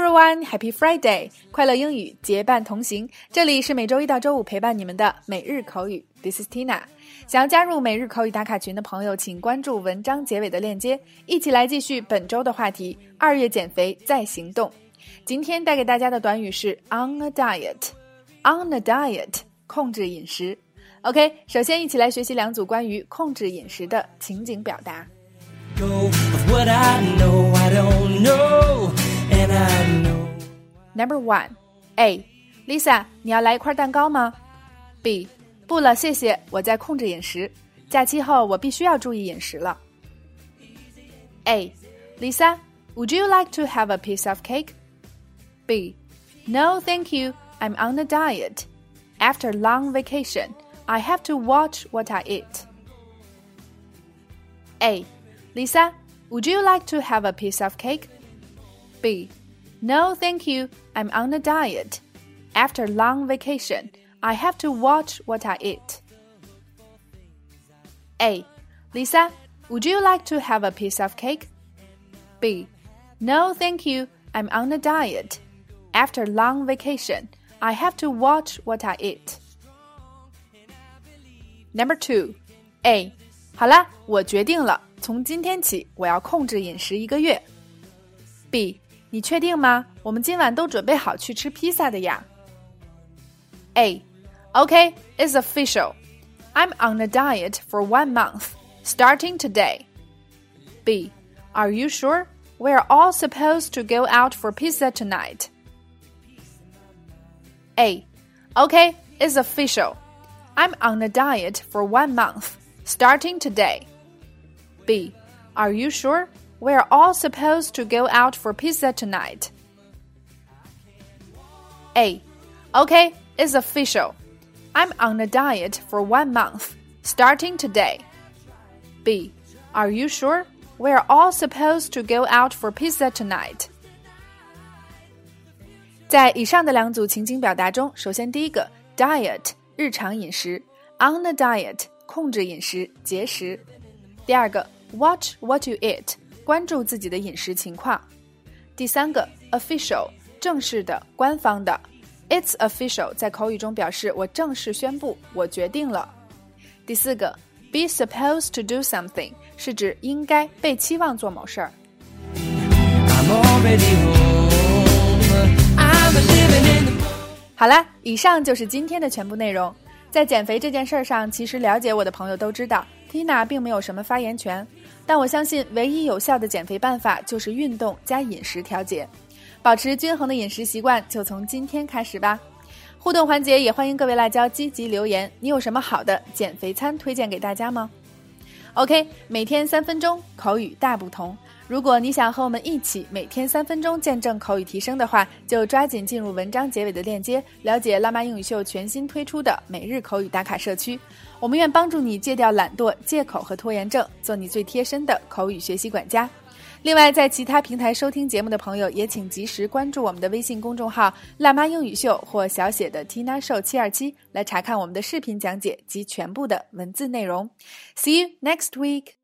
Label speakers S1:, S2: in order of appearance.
S1: everyone, Happy Friday! 快乐英语结伴同行。这里是每周一到周五陪伴你们的每日口语。This is Tina。想要加入每日口语打卡群的朋友，请关注文章结尾的链接，一起来继续本周的话题：二月减肥再行动。今天带给大家的短语是 on a diet。on a diet，控制饮食。OK，首先一起来学习两组关于控制饮食的情景表达。Number one, A. Lisa，你要来一块蛋糕吗？B. 不了，谢谢，我在控制饮食。假期后我必须要注意饮食了。A. Lisa, would you like to have a piece of cake? B. No, thank you. I'm on a diet. After long vacation, I have to watch what I eat. A. Lisa, would you like to have a piece of cake? B. No, thank you. I'm on a diet. After long vacation, I have to watch what I eat. A. Lisa, would you like to have a piece of cake? B. No, thank you. I'm on a diet. After long vacation, I have to watch what I eat. Number two, A. 好啦，我决定了，从今天起我要控制饮食一个月。B. 你确定吗？我们今晚都准备好去吃披萨的呀。A. Okay, it's official. I'm on a diet for one month, starting today. B. Are you sure? We're all supposed to go out for pizza tonight. A. Okay, it's official. I'm on a diet for one month, starting today. B. Are you sure? We're all supposed to go out for pizza tonight. A. Okay, it's official. I'm on a diet for one month, starting today. B. Are you sure? We're all supposed to go out for pizza tonight. 在以上的两组情景表达中，首先第一个 diet 日常饮食，on a diet 控制饮食节食；第二个 watch what you eat 关注自己的饮食情况。第三个，official，正式的、官方的。It's official，在口语中表示我正式宣布，我决定了。第四个，be supposed to do something，是指应该被期望做某事儿。好了，以上就是今天的全部内容。在减肥这件事儿上，其实了解我的朋友都知道，Tina 并没有什么发言权。但我相信，唯一有效的减肥办法就是运动加饮食调节，保持均衡的饮食习惯，就从今天开始吧。互动环节也欢迎各位辣椒积极留言，你有什么好的减肥餐推荐给大家吗？OK，每天三分钟，口语大不同。如果你想和我们一起每天三分钟见证口语提升的话，就抓紧进入文章结尾的链接，了解辣妈英语秀全新推出的每日口语打卡社区。我们愿帮助你戒掉懒惰、借口和拖延症，做你最贴身的口语学习管家。另外，在其他平台收听节目的朋友，也请及时关注我们的微信公众号“辣妈英语秀”或小写的 Tina Show 七二七，来查看我们的视频讲解及全部的文字内容。See you next week.